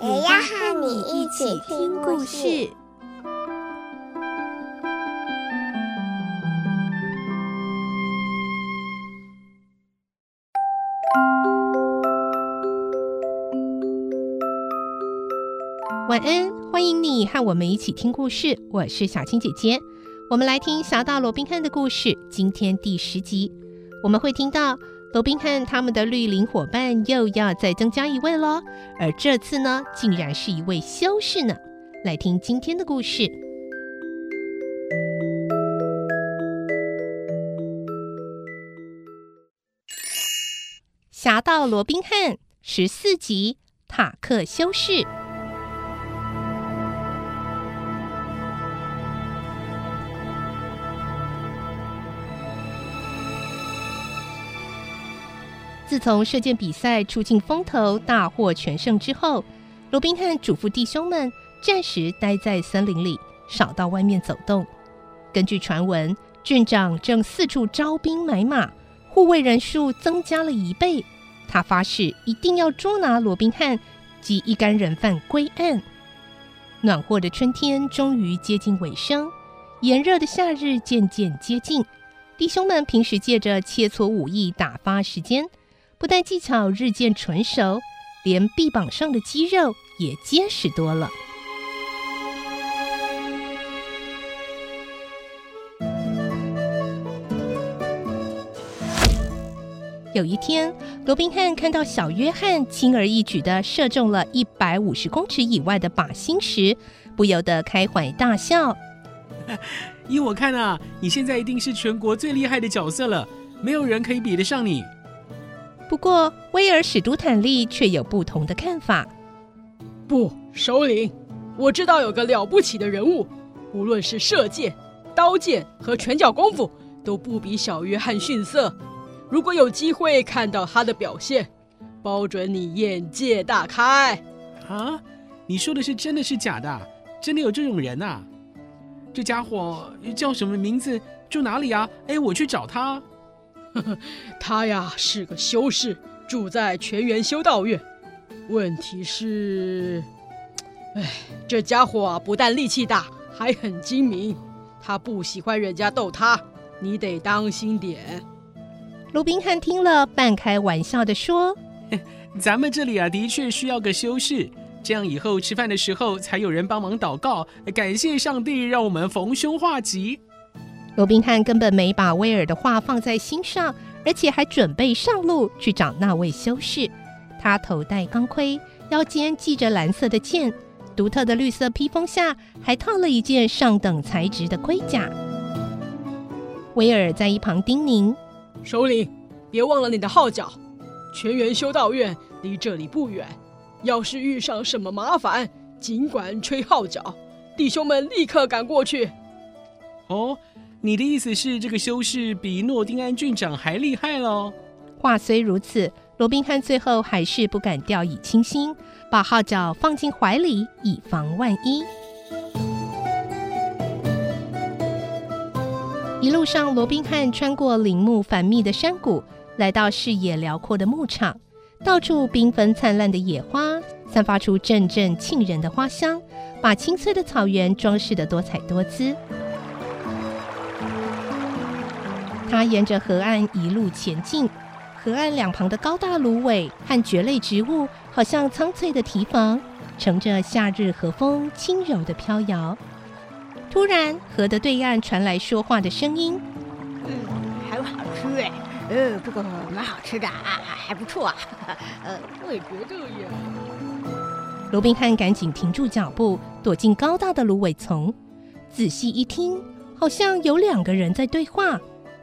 也要和你一起听故事。晚安，欢迎你和我们一起听故事。我是小青姐姐，我们来听《侠盗罗宾汉》的故事。今天第十集，我们会听到。罗宾汉他们的绿林伙伴又要再增加一位喽，而这次呢，竟然是一位修士呢。来听今天的故事，《侠盗罗宾汉》十四集，塔克修士。自从射箭比赛出尽风头、大获全胜之后，罗宾汉嘱咐弟兄们暂时待在森林里，少到外面走动。根据传闻，郡长正四处招兵买马，护卫人数增加了一倍。他发誓一定要捉拿罗宾汉及一干人犯归案。暖和的春天终于接近尾声，炎热的夏日渐渐接近。弟兄们平时借着切磋武艺打发时间。不但技巧日渐纯熟，连臂膀上的肌肉也结实多了。有一天，罗宾汉看到小约翰轻而易举的射中了一百五十公尺以外的靶心时，不由得开怀大笑。依我看啊，你现在一定是全国最厉害的角色了，没有人可以比得上你。不过，威尔史都坦利却有不同的看法。不，首领，我知道有个了不起的人物，无论是射箭、刀剑和拳脚功夫，都不比小约翰逊色。如果有机会看到他的表现，包准你眼界大开。啊，你说的是真的是假的？真的有这种人啊？这家伙叫什么名字？住哪里啊？哎，我去找他。他呀是个修士，住在泉源修道院。问题是，哎，这家伙啊不但力气大，还很精明。他不喜欢人家逗他，你得当心点。罗宾汉听了，半开玩笑地说：“咱们这里啊，的确需要个修士，这样以后吃饭的时候才有人帮忙祷告，感谢上帝让我们逢凶化吉。”罗宾汉根本没把威尔的话放在心上，而且还准备上路去找那位修士。他头戴钢盔，腰间系着蓝色的剑，独特的绿色披风下还套了一件上等材质的盔甲。威尔在一旁叮咛：“首领，别忘了你的号角。全员修道院离这里不远，要是遇上什么麻烦，尽管吹号角，弟兄们立刻赶过去。”哦。你的意思是，这个修士比诺丁安郡长还厉害喽？话虽如此，罗宾汉最后还是不敢掉以轻心，把号角放进怀里，以防万一。一路上，罗宾汉穿过林木繁密的山谷，来到视野辽阔的牧场，到处缤纷灿烂的野花，散发出阵阵沁人的花香，把青翠的草原装饰得多彩多姿。他沿着河岸一路前进，河岸两旁的高大芦苇和蕨类植物，好像苍翠的堤防，乘着夏日和风轻柔的飘摇。突然，河的对岸传来说话的声音：“嗯，还好吃哎，呃，这个蛮好吃的，啊还不错啊。呃，我也觉得呀。”罗宾汉赶紧停住脚步，躲进高大的芦苇丛，仔细一听，好像有两个人在对话。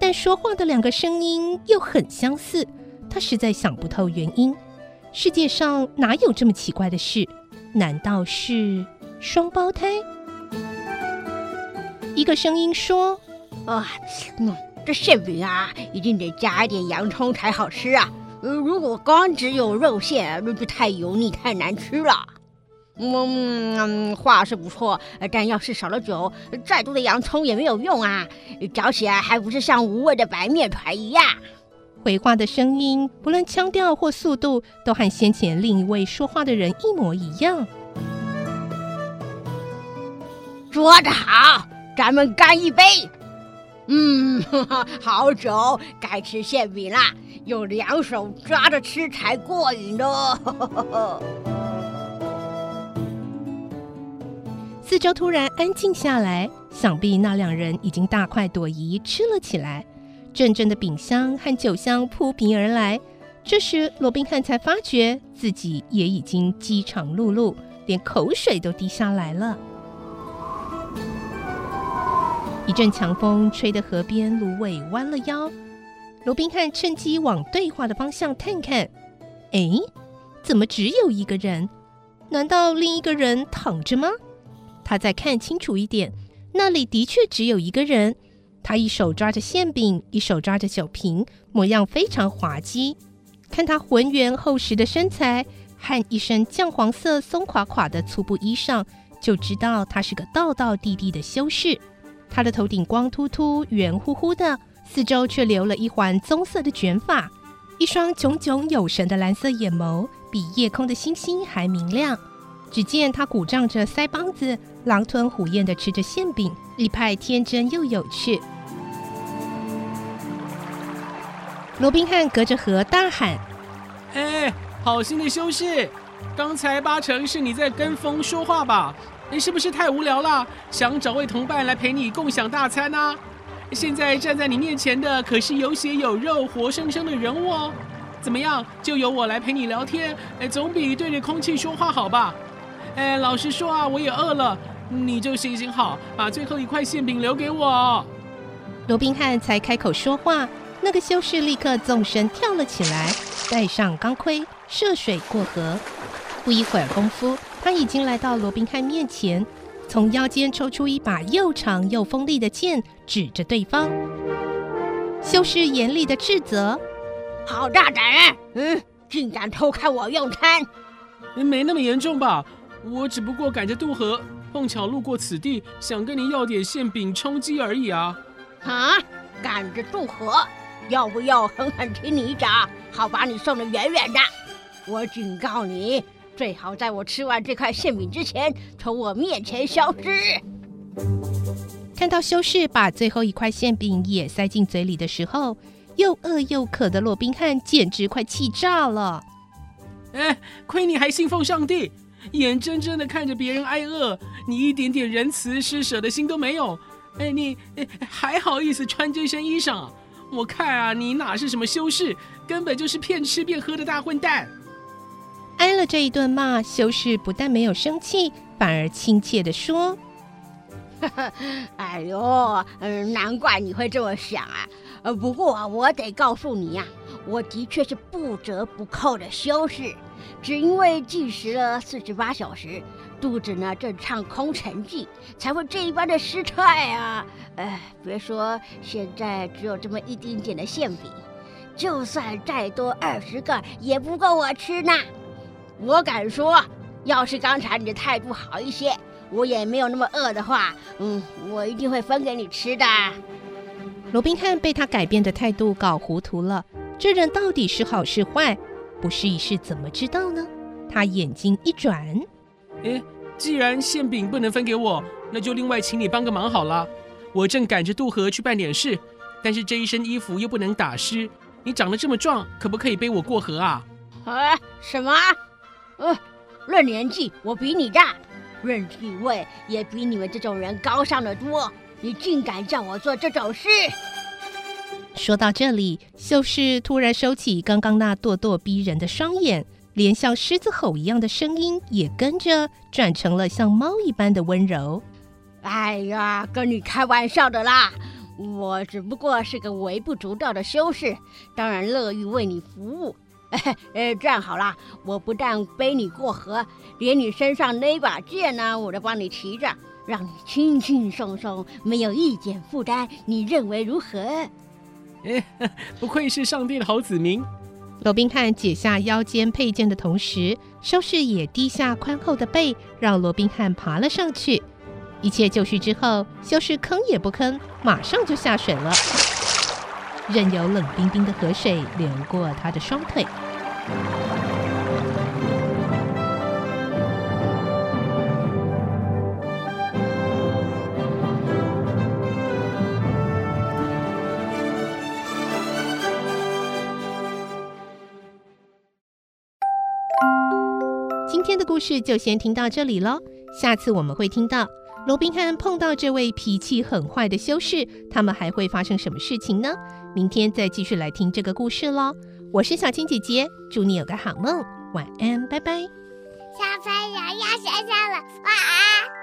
但说话的两个声音又很相似，他实在想不透原因。世界上哪有这么奇怪的事？难道是双胞胎？一个声音说：“啊，这馅饼啊，一定得加一点洋葱才好吃啊。如果光只有肉馅，那就太油腻，太难吃了。嗯，嗯，话是不错，但要是少了酒，再多的洋葱也没有用啊，嚼起来还不是像无味的白面团一样。”回话的声音，不论腔调或速度，都和先前另一位说话的人一模一样。说得好，咱们干一杯。嗯，好酒，该吃馅饼啦，用两手抓着吃才过瘾呢。四周突然安静下来，想必那两人已经大快朵颐吃了起来。阵阵的饼香和酒香扑鼻而来，这时罗宾汉才发觉自己也已经饥肠辘辘，连口水都滴下来了。一阵强风吹得河边芦苇弯了腰，罗宾汉趁机往对话的方向探看，哎，怎么只有一个人？难道另一个人躺着吗？他再看清楚一点，那里的确只有一个人。他一手抓着馅饼，一手抓着酒瓶，模样非常滑稽。看他浑圆厚实的身材和一身酱黄色松垮垮的粗布衣裳，就知道他是个道道地地的修士。他的头顶光秃秃、圆乎乎的，四周却留了一环棕色的卷发，一双炯炯有神的蓝色眼眸，比夜空的星星还明亮。只见他鼓胀着腮帮子，狼吞虎咽地吃着馅饼，一派天真又有趣。罗宾汉隔着河大喊：“哎，好心的修士，刚才八成是你在跟风说话吧？你是不是太无聊了，想找位同伴来陪你共享大餐啊？现在站在你面前的可是有血有肉、活生生的人物哦。怎么样，就由我来陪你聊天，哎，总比对着空气说话好吧？”哎，老实说啊，我也饿了，你就行行好，把最后一块馅饼留给我。罗宾汉才开口说话，那个修士立刻纵身跳了起来，戴上钢盔，涉水过河。不一会儿功夫，他已经来到罗宾汉面前，从腰间抽出一把又长又锋利的剑，指着对方。修士严厉的斥责：“好大胆！嗯，竟敢偷看我用餐！没那么严重吧？”我只不过赶着渡河，碰巧路过此地，想跟你要点馅饼充饥而已啊！啊，赶着渡河，要不要狠狠踢你一掌，好把你送得远远的？我警告你，最好在我吃完这块馅饼之前，从我面前消失。看到修士把最后一块馅饼也塞进嘴里的时候，又饿又渴的罗宾汉简直快气炸了！哎，亏你还信奉上帝！眼睁睁的看着别人挨饿，你一点点仁慈施舍的心都没有。哎，你哎还好意思穿这身衣裳？我看啊，你哪是什么修士，根本就是骗吃骗喝的大混蛋。挨了这一顿骂，修士不但没有生气，反而亲切的说：“哎呦，嗯，难怪你会这么想啊。呃，不过我得告诉你呀，我的确是不折不扣的修士。”只因为禁食了四十八小时，肚子呢正唱空城计，才会这一般的失态啊！哎，别说现在只有这么一丁点的馅饼，就算再多二十个也不够我吃呢。我敢说，要是刚才你的态度好一些，我也没有那么饿的话，嗯，我一定会分给你吃的。罗宾汉被他改变的态度搞糊涂了，这人到底是好是坏？不试一试怎么知道呢？他眼睛一转，哎，既然馅饼不能分给我，那就另外请你帮个忙好了。我正赶着渡河去办点事，但是这一身衣服又不能打湿。你长得这么壮，可不可以背我过河啊？啊，什么？呃，论年纪我比你大，论地位也比你们这种人高尚得多。你竟敢叫我做这种事！说到这里，修士突然收起刚刚那咄咄逼人的双眼，连像狮子吼一样的声音也跟着转成了像猫一般的温柔。哎呀，跟你开玩笑的啦！我只不过是个微不足道的修士，当然乐意为你服务。哎，哎，这样好啦，我不但背你过河，连你身上那把剑呢，我都帮你提着，让你轻轻松松，没有一点负担。你认为如何？不愧是上帝的好子民。罗宾汉解下腰间佩剑的同时，修士也低下宽厚的背，让罗宾汉爬了上去。一切就绪之后，修士吭也不吭，马上就下水了，任由冷冰冰的河水流过他的双腿。今天的故事就先听到这里喽，下次我们会听到。罗宾汉碰到这位脾气很坏的修士，他们还会发生什么事情呢？明天再继续来听这个故事喽。我是小青姐姐，祝你有个好梦，晚安，拜拜。小朋友要睡觉了，晚安。